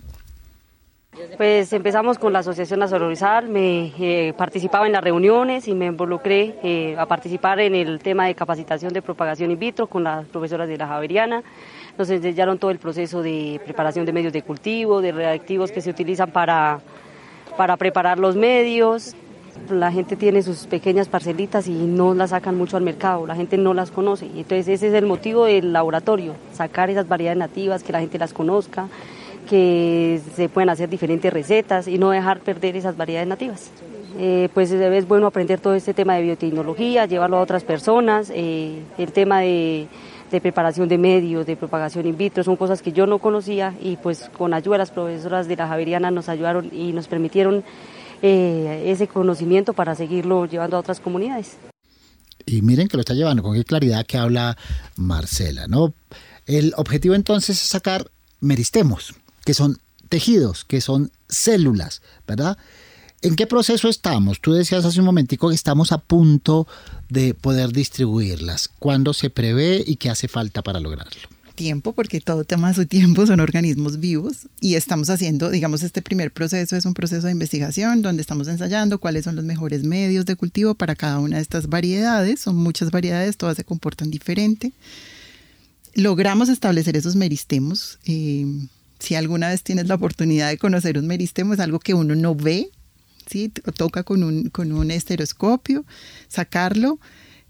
Pues empezamos con la Asociación Nacionalizar, me eh, participaba en las reuniones y me involucré eh, a participar en el tema de capacitación de propagación in vitro con las profesoras de la Javeriana. Nos enseñaron todo el proceso de preparación de medios de cultivo, de reactivos que se utilizan para, para preparar los medios. La gente tiene sus pequeñas parcelitas y no las sacan mucho al mercado, la gente no las conoce. Entonces ese es el motivo del laboratorio, sacar esas variedades nativas, que la gente las conozca que se pueden hacer diferentes recetas y no dejar perder esas variedades nativas. Eh, pues es bueno aprender todo este tema de biotecnología, llevarlo a otras personas, eh, el tema de, preparación de medios, de propagación in vitro, son cosas que yo no conocía y pues con ayuda de las profesoras de la Javeriana nos ayudaron y nos permitieron eh, ese conocimiento para seguirlo llevando a otras comunidades. Y miren que lo está llevando con qué claridad que habla Marcela, ¿no? El objetivo entonces es sacar meristemos, que son tejidos, que son células, ¿verdad? ¿En qué proceso estamos? Tú decías hace un momentico que estamos a punto de poder distribuirlas. ¿Cuándo se prevé y qué hace falta para lograrlo? Tiempo, porque todo toma su tiempo, son organismos vivos y estamos haciendo, digamos, este primer proceso es un proceso de investigación donde estamos ensayando cuáles son los mejores medios de cultivo para cada una de estas variedades. Son muchas variedades, todas se comportan diferente. Logramos establecer esos meristemos. Eh, si alguna vez tienes la oportunidad de conocer un meristemo, es algo que uno no ve, ¿sí? toca con un, con un estereoscopio, sacarlo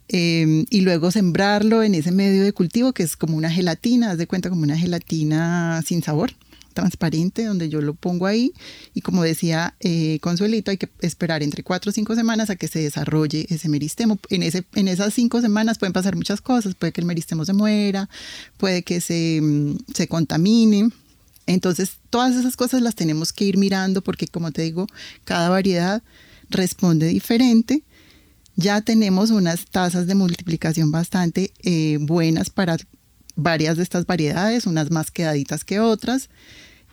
em, y luego sembrarlo en ese medio de cultivo que es como una gelatina, haz de cuenta como una gelatina sin sabor transparente donde yo lo pongo ahí y como decía eh, Consuelito hay que esperar entre cuatro o cinco semanas a que se desarrolle ese meristemo en, ese, en esas cinco semanas pueden pasar muchas cosas puede que el meristemo se muera puede que se, mm, se contamine entonces, todas esas cosas las tenemos que ir mirando porque, como te digo, cada variedad responde diferente. Ya tenemos unas tasas de multiplicación bastante eh, buenas para varias de estas variedades, unas más quedaditas que otras.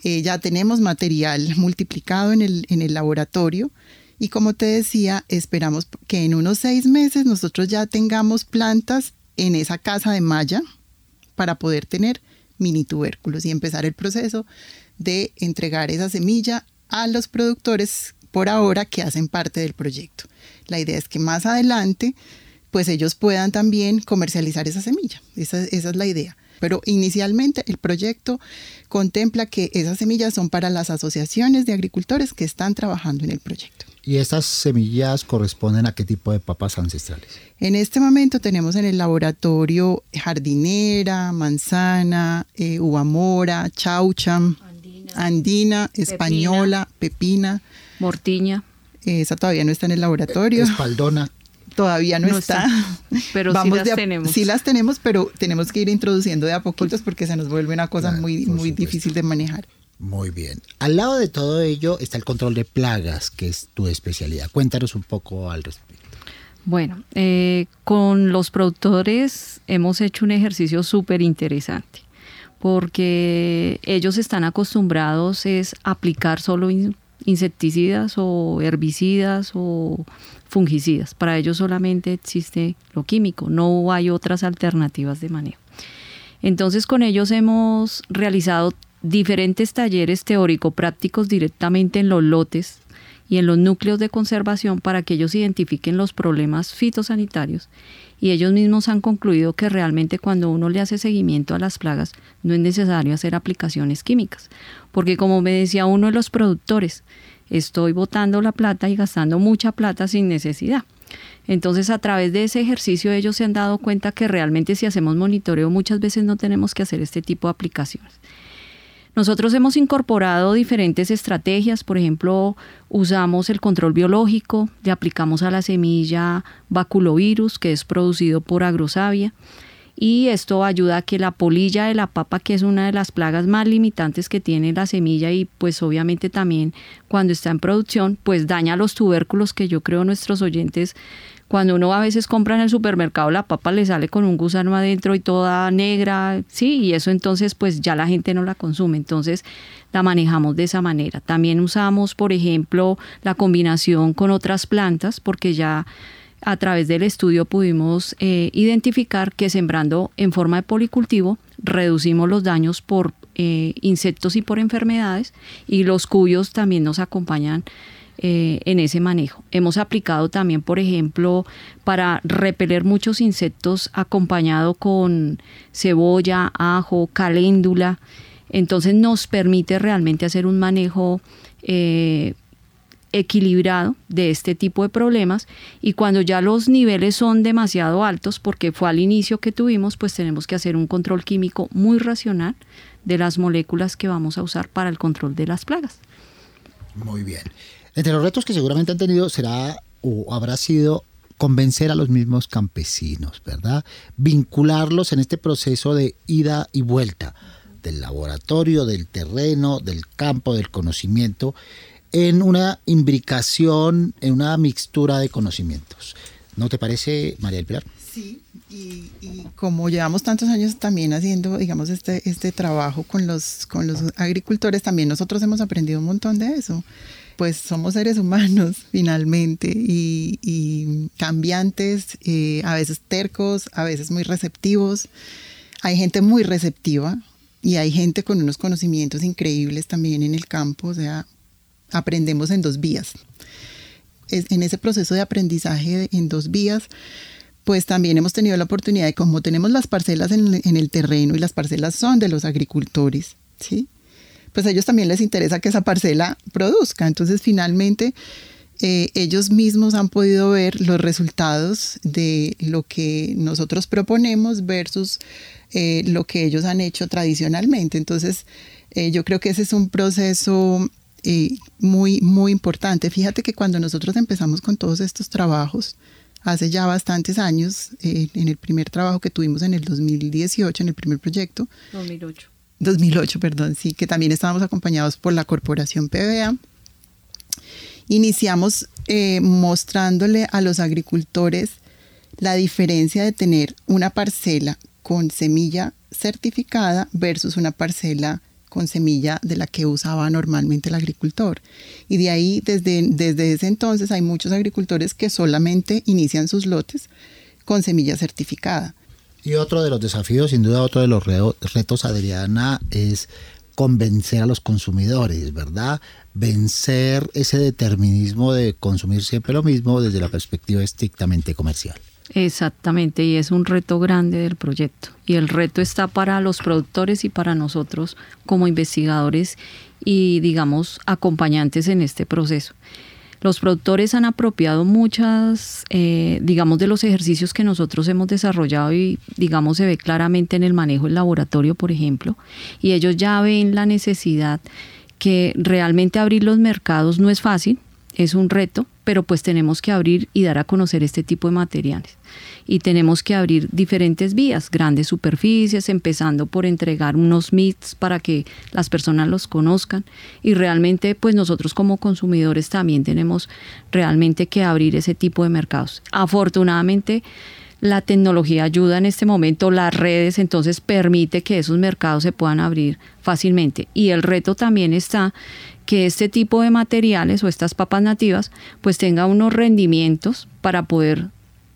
Eh, ya tenemos material multiplicado en el, en el laboratorio y como te decía, esperamos que en unos seis meses nosotros ya tengamos plantas en esa casa de malla para poder tener mini tubérculos y empezar el proceso de entregar esa semilla a los productores por ahora que hacen parte del proyecto. La idea es que más adelante pues ellos puedan también comercializar esa semilla. Esa, esa es la idea. Pero inicialmente el proyecto contempla que esas semillas son para las asociaciones de agricultores que están trabajando en el proyecto. ¿Y estas semillas corresponden a qué tipo de papas ancestrales? En este momento tenemos en el laboratorio jardinera, manzana, eh, uva mora, chaucha, andina, española, pepina. Mortiña. Esa todavía no está en el laboratorio. Espaldona. Todavía no, está. Pero sí las tenemos. Sí las tenemos, pero tenemos que ir introduciendo de a poquitos porque se nos vuelve una cosa muy, muy difícil de manejar. Muy bien. Al lado de todo ello está el control de plagas, que es tu especialidad. Cuéntanos un poco al respecto. Bueno, eh, con los productores hemos hecho un ejercicio súper interesante porque ellos están acostumbrados es aplicar solo insecticidas o herbicidas o fungicidas. Para ellos solamente existe lo químico, no hay otras alternativas de manejo. Entonces con ellos hemos realizado diferentes talleres teórico-prácticos directamente en los lotes y en los núcleos de conservación para que ellos identifiquen los problemas fitosanitarios y ellos mismos han concluido que realmente cuando uno le hace seguimiento a las plagas no es necesario hacer aplicaciones químicas, porque como me decía uno de los productores, estoy botando la plata y gastando mucha plata sin necesidad. Entonces, a través de ese ejercicio ellos se han dado cuenta que realmente si hacemos monitoreo muchas veces no tenemos que hacer este tipo de aplicaciones. Nosotros hemos incorporado diferentes estrategias, por ejemplo, usamos el control biológico, le aplicamos a la semilla baculovirus, que es producido por agrosavia, y esto ayuda a que la polilla de la papa, que es una de las plagas más limitantes que tiene la semilla y pues obviamente también cuando está en producción, pues daña los tubérculos que yo creo nuestros oyentes cuando uno a veces compra en el supermercado la papa le sale con un gusano adentro y toda negra, sí, y eso entonces pues ya la gente no la consume, entonces la manejamos de esa manera. También usamos, por ejemplo, la combinación con otras plantas porque ya a través del estudio pudimos eh, identificar que sembrando en forma de policultivo reducimos los daños por eh, insectos y por enfermedades y los cuyos también nos acompañan eh, en ese manejo. Hemos aplicado también, por ejemplo, para repeler muchos insectos acompañado con cebolla, ajo, caléndula. Entonces nos permite realmente hacer un manejo eh, equilibrado de este tipo de problemas y cuando ya los niveles son demasiado altos, porque fue al inicio que tuvimos, pues tenemos que hacer un control químico muy racional de las moléculas que vamos a usar para el control de las plagas. Muy bien. Entre los retos que seguramente han tenido será o habrá sido convencer a los mismos campesinos, ¿verdad? Vincularlos en este proceso de ida y vuelta del laboratorio, del terreno, del campo, del conocimiento, en una imbricación, en una mixtura de conocimientos. ¿No te parece, María del Pilar? Sí, y, como llevamos tantos años también haciendo, digamos, este, este trabajo con los, con los agricultores, también nosotros hemos aprendido un montón de eso pues somos seres humanos finalmente y, cambiantes, eh, a veces tercos, a veces muy receptivos. Hay gente muy receptiva y hay gente con unos conocimientos increíbles también en el campo, o sea, aprendemos en dos vías. en ese proceso de aprendizaje en dos vías, pues también hemos tenido la oportunidad de, como tenemos las parcelas en, en el terreno y las parcelas son de los agricultores, ¿sí? Pues a ellos también les interesa que esa parcela produzca. Entonces, finalmente, eh, ellos mismos han podido ver los resultados de lo que nosotros proponemos versus eh, lo que ellos han hecho tradicionalmente. Entonces, eh, yo creo que ese es un proceso muy, muy importante. Fíjate que cuando nosotros empezamos con todos estos trabajos, hace ya bastantes años, en el primer trabajo que tuvimos en el 2018, en el primer proyecto. 2008 2008, perdón, sí, que también estábamos acompañados por la corporación PBA. Iniciamos eh, mostrándole a los agricultores la diferencia de tener una parcela con semilla certificada versus una parcela con semilla de la que usaba normalmente el agricultor. Y de ahí, desde, desde ese entonces, hay muchos agricultores que solamente inician sus lotes con semilla certificada. Y otro de los desafíos, sin duda otro de los retos, Adriana, es convencer a los consumidores, ¿verdad? Vencer ese determinismo de consumir siempre lo mismo desde la perspectiva estrictamente comercial. Exactamente, y es un reto grande del proyecto. Y el reto está para los productores y para nosotros como investigadores y, digamos, acompañantes en este proceso. Los productores han apropiado muchas, eh, digamos, de los ejercicios que nosotros hemos desarrollado y, digamos, se ve claramente en el manejo del laboratorio, por ejemplo, y ellos ya ven la necesidad que realmente abrir los mercados no es fácil, es un reto, pero pues tenemos que abrir y dar a conocer este tipo de materiales. Y tenemos que abrir diferentes vías, grandes superficies, empezando por entregar unos MITs para que las personas los conozcan. Y realmente pues nosotros como consumidores también tenemos realmente que abrir ese tipo de mercados. Afortunadamente la tecnología ayuda en este momento, las redes entonces permite que esos mercados se puedan abrir fácilmente. Y el reto también está que este tipo de materiales o estas papas nativas pues tenga unos rendimientos para poder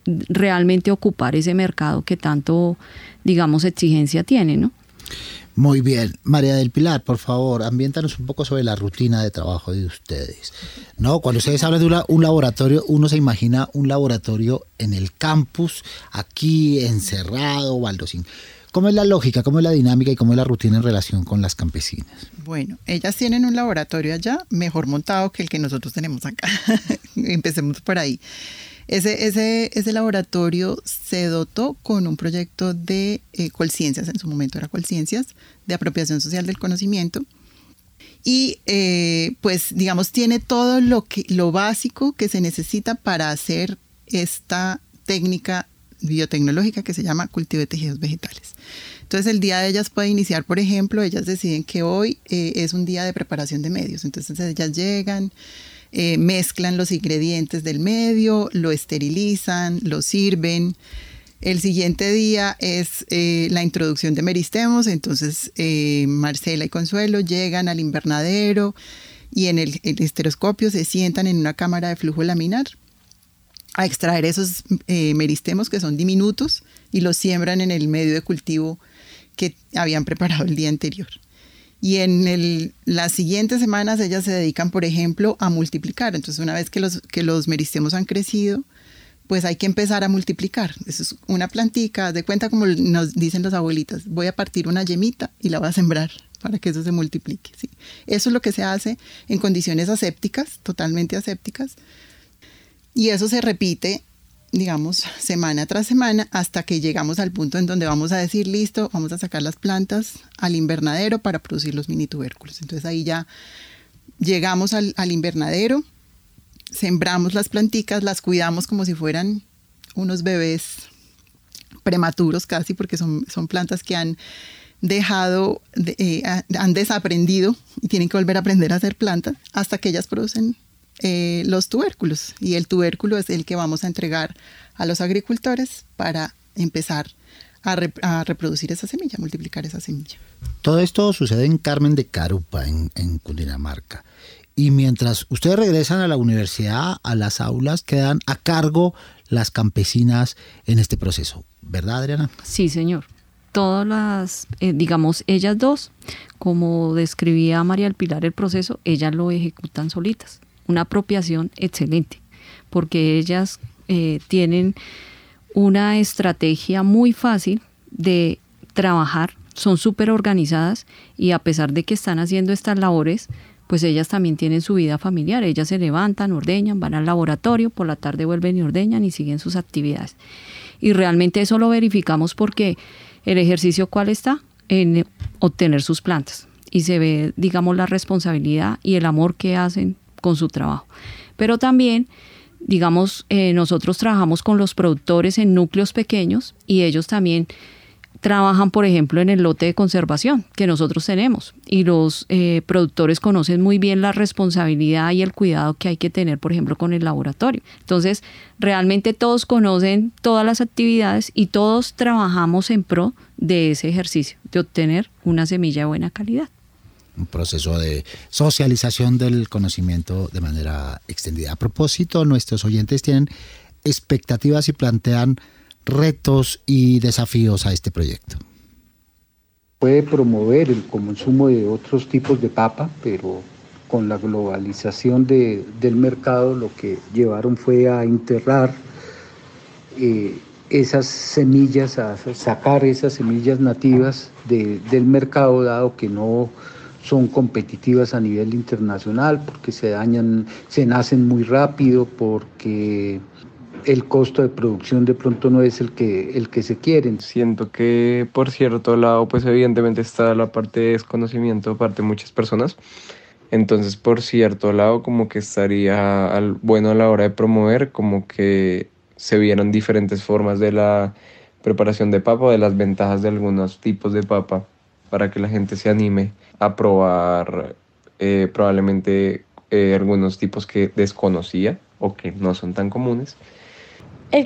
realmente ocupar ese mercado que tanto, digamos, exigencia tiene, ¿no? Muy bien. María del Pilar, por favor, ambiéntanos un poco sobre la rutina de trabajo de ustedes. ¿No? Cuando ustedes hablan de un laboratorio, uno se imagina un laboratorio en el campus, aquí encerrado, baldosín. ¿Cómo es la lógica, cómo es la dinámica y cómo es la rutina en relación con las campesinas? Bueno, ellas tienen un laboratorio allá mejor montado que el que nosotros tenemos acá. Empecemos por ahí. Ese, laboratorio se dotó con un proyecto de eh, Colciencias, en su momento era Colciencias, de apropiación social del conocimiento. Y eh, pues digamos, tiene todo lo, que, lo básico que se necesita para hacer esta técnica biotecnológica que se llama cultivo de tejidos vegetales. Entonces el día de ellas puede iniciar, por ejemplo, ellas deciden que hoy eh, es un día de preparación de medios, entonces ellas llegan, eh, mezclan los ingredientes del medio, lo esterilizan, lo sirven. El siguiente día es eh, la introducción de meristemos, entonces Marcela y Consuelo llegan al invernadero y en el, el esteroscopio se sientan en una cámara de flujo laminar a extraer esos eh, meristemos que son diminutos y los siembran en el medio de cultivo que habían preparado el día anterior. Y en las siguientes semanas ellas se dedican, por ejemplo, a multiplicar. Entonces, una vez que los, que los meristemos han crecido, pues hay que empezar a multiplicar. Eso es una plantica, de cuenta como nos dicen los abuelitas, voy a partir una yemita y la voy a sembrar para que eso se multiplique. ¿sí? Eso es lo que se hace en condiciones asépticas, totalmente asépticas, y eso se repite, digamos, semana tras semana hasta que llegamos al punto en donde vamos a decir, listo, vamos a sacar las plantas al invernadero para producir los mini tubérculos. Entonces ahí ya llegamos al, invernadero, sembramos las planticas, las cuidamos como si fueran unos bebés prematuros casi, porque son, son plantas que han dejado, eh, han desaprendido y tienen que volver a aprender a hacer plantas hasta que ellas producen eh, los tubérculos y el tubérculo es el que vamos a entregar a los agricultores para empezar a, reproducir esa semilla, multiplicar esa semilla. Todo esto sucede en Carmen de Carupa, en, en Cundinamarca. Y mientras ustedes regresan a la universidad, a las aulas, quedan a cargo las campesinas en este proceso, ¿verdad, Adriana? Sí, señor. Todas las, eh, digamos, ellas dos, como describía María El Pilar el proceso, ellas lo ejecutan solitas una apropiación excelente, porque ellas eh, tienen una estrategia muy fácil de trabajar, son súper organizadas y a pesar de que están haciendo estas labores, pues ellas también tienen su vida familiar, ellas se levantan, ordeñan, van al laboratorio, por la tarde vuelven y ordeñan y siguen sus actividades. Y realmente eso lo verificamos porque el ejercicio cuál está en obtener sus plantas. Y se ve, digamos, la responsabilidad y el amor que hacen con su trabajo. Pero también, digamos, eh, nosotros trabajamos con los productores en núcleos pequeños y ellos también trabajan, por ejemplo, en el lote de conservación que nosotros tenemos y los eh, productores conocen muy bien la responsabilidad y el cuidado que hay que tener, por ejemplo, con el laboratorio. Entonces, realmente todos conocen todas las actividades y todos trabajamos en pro de ese ejercicio, de obtener una semilla de buena calidad un proceso de socialización del conocimiento de manera extendida. A propósito, nuestros oyentes tienen expectativas y plantean retos y desafíos a este proyecto? Puede promover el consumo de otros tipos de papa, pero con la globalización del mercado lo que llevaron fue a enterrar eh, esas semillas, a sacar esas semillas nativas del mercado, dado que no son competitivas a nivel internacional, porque se dañan, se nacen muy rápido, porque el costo de producción de pronto no es el que, el que se quiere. Siento que por cierto lado, pues evidentemente está la parte de desconocimiento parte de muchas personas. Entonces, por cierto lado, como que estaría al, bueno a la hora de promover, como que se vieron diferentes formas de la preparación de papa, de las ventajas de algunos tipos de papa, para que la gente se anime a probar eh, probablemente eh, algunos tipos que desconocía o que no son tan comunes.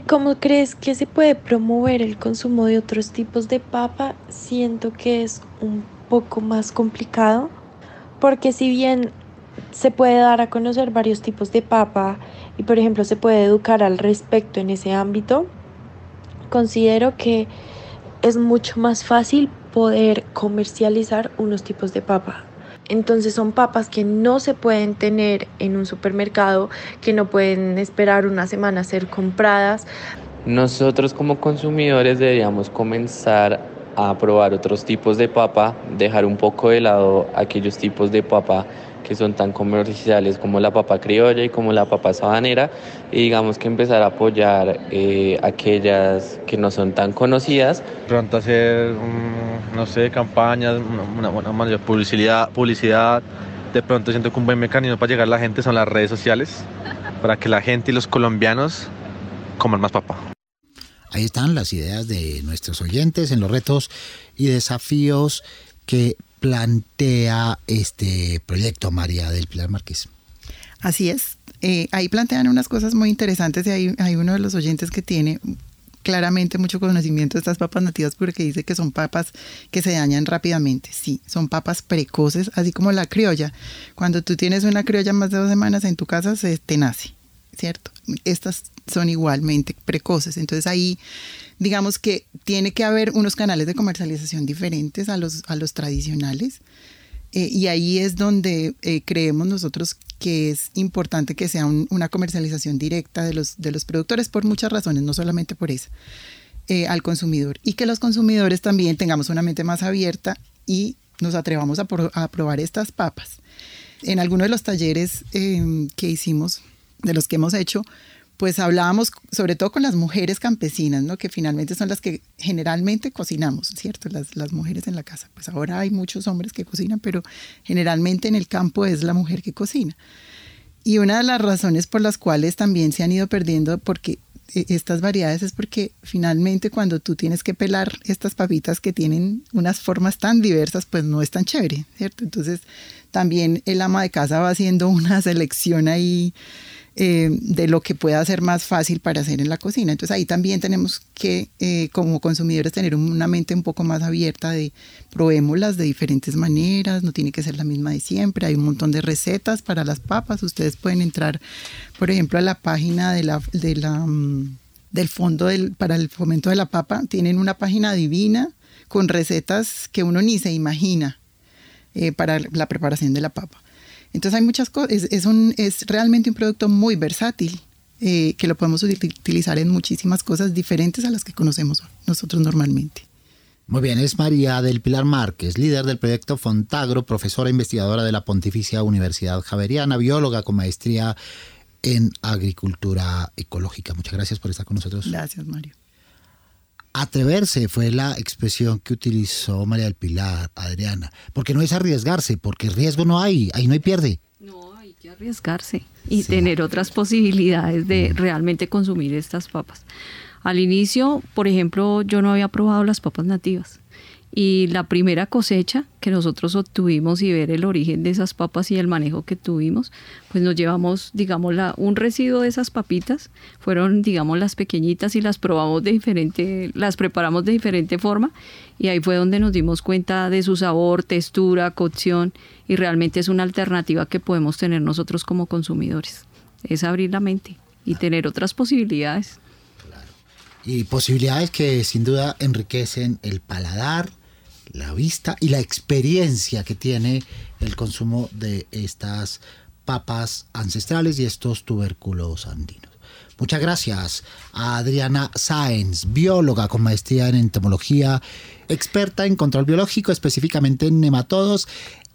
¿Cómo crees que se puede promover el consumo de otros tipos de papa? Siento que es un poco más complicado, porque si bien se puede dar a conocer varios tipos de papa y por ejemplo se puede educar al respecto en ese ámbito, considero que es mucho más fácil poder comercializar unos tipos de papa. Entonces son papas que no se pueden tener en un supermercado, que no pueden esperar una semana a ser compradas. Nosotros como consumidores deberíamos comenzar a probar otros tipos de papa, dejar un poco de lado aquellos tipos de papa que son tan comerciales como la papa criolla y como la papa sabanera y digamos que empezar a apoyar eh, aquellas que no son tan conocidas. Pronto hacer, no sé, campañas, una, buena mayor publicidad, publicidad. De pronto siento que un buen mecanismo para llegar a la gente son las redes sociales, para que la gente y los colombianos coman más papa. Ahí están las ideas de nuestros oyentes en los retos y desafíos que plantea este proyecto, María del Pilar Márquez. Así es. Eh, ahí plantean unas cosas muy interesantes y hay, hay uno de los oyentes que tiene claramente mucho conocimiento de estas papas nativas porque dice que son papas que se dañan rápidamente. Sí, son papas precoces, así como la criolla. Cuando tú tienes una criolla más de dos semanas en tu casa, se te nace, ¿cierto? Estas son igualmente precoces. Entonces ahí digamos que tiene que haber unos canales de comercialización diferentes a los, a los tradicionales. Eh, y ahí es donde eh, creemos nosotros que es importante que sea una comercialización directa de los, de los productores por muchas razones, no solamente por eso, eh, al consumidor. Y que los consumidores también tengamos una mente más abierta y nos atrevamos a, a probar estas papas. En algunos de los talleres que hicimos, de los que hemos hecho, pues hablábamos sobre todo con las mujeres campesinas, ¿no? que finalmente son las que generalmente cocinamos, ¿cierto? Las, mujeres en la casa. Pues ahora hay muchos hombres que cocinan, pero generalmente en el campo es la mujer que cocina. Y una de las razones por las cuales también se han ido perdiendo porque e, estas variedades es porque finalmente cuando tú tienes que pelar estas papitas que tienen unas formas tan diversas, pues no es tan chévere, ¿cierto? Entonces también el ama de casa va haciendo una selección ahí eh, de lo que pueda ser más fácil para hacer en la cocina. Entonces ahí también tenemos que, eh, como consumidores, tener una mente un poco más abierta de probémoslas de diferentes maneras, no tiene que ser la misma de siempre, hay un montón de recetas para las papas, ustedes pueden entrar, por ejemplo, a la página de la, mm, del Fondo del, para el Fomento de la Papa, tienen una página divina con recetas que uno ni se imagina eh, para la preparación de la papa. Entonces hay muchas cosas, es, un, es realmente un producto muy versátil eh, que lo podemos utilizar en muchísimas cosas diferentes a las que conocemos nosotros normalmente. Muy bien, es María del Pilar Márquez, líder del proyecto Fontagro, profesora investigadora de la Pontificia Universidad Javeriana, bióloga con maestría en agricultura ecológica. Muchas gracias por estar con nosotros. Gracias, Mario. Atreverse fue la expresión que utilizó María del Pilar, Adriana, porque no es arriesgarse, porque riesgo no hay, ahí no hay pierde. No, hay que arriesgarse y tener otras posibilidades de realmente consumir estas papas. Al inicio, por ejemplo, yo no había probado las papas nativas. Y la primera cosecha que nosotros obtuvimos y ver el origen de esas papas y el manejo que tuvimos, pues nos llevamos, digamos, la, un residuo de esas papitas, fueron, digamos, las pequeñitas y las probamos de diferente, las preparamos de diferente forma y ahí fue donde nos dimos cuenta de su sabor, textura, cocción y realmente es una alternativa que podemos tener nosotros como consumidores. Es abrir la mente y tener otras posibilidades. Y posibilidades que sin duda enriquecen el paladar, la vista y la experiencia que tiene el consumo de estas papas ancestrales y estos tubérculos andinos. Muchas gracias a Adriana Sáenz, bióloga con maestría en entomología, experta en control biológico, específicamente en nematodos,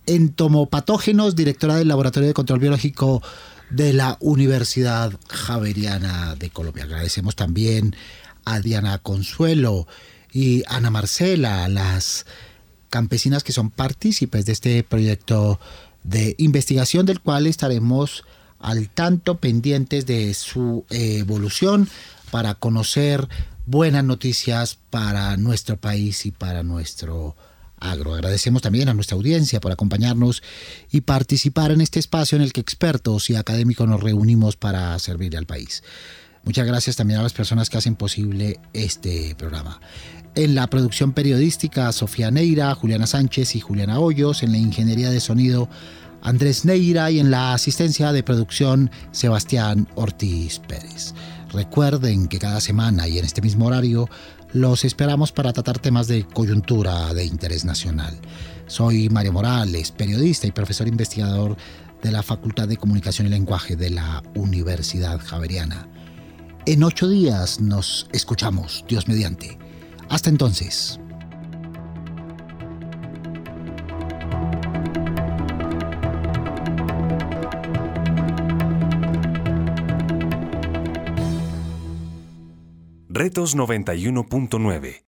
entomopatógenos, directora del Laboratorio de Control Biológico de la Universidad Javeriana de Colombia. Agradecemos también a Diana Consuelo, y Ana Marcela, las campesinas que son partícipes de este proyecto de investigación del cual estaremos al tanto pendientes de su evolución para conocer buenas noticias para nuestro país y para nuestro agro. Agradecemos también a nuestra audiencia por acompañarnos y participar en este espacio en el que expertos y académicos nos reunimos para servir al país. Muchas gracias también a las personas que hacen posible este programa. En la producción periodística, Sofía Neira, Juliana Sánchez y Juliana Hoyos. En la ingeniería de sonido, Andrés Neira. Y en la asistencia de producción, Sebastián Ortiz Pérez. Recuerden que cada semana y en este mismo horario los esperamos para tratar temas de coyuntura de interés nacional. Soy Mario Morales, periodista y profesor investigador de la Facultad de Comunicación y Lenguaje de la Universidad Javeriana. En ocho días nos escuchamos, Dios mediante. Hasta entonces. Retos 91.9